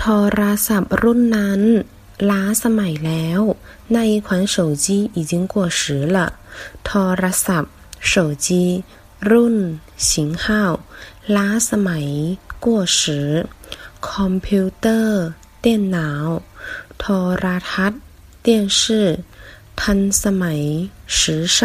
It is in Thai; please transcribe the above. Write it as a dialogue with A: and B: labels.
A: โทรศัพท์รุ่นนั้นล้าสมัยแล้ว那一款手机已经过时了โทรศัพท์手机รุ่น型号ล้าสมัย过时คอมพิวเตอร์电脑โทรทัศน์电视ทันสมัย时尚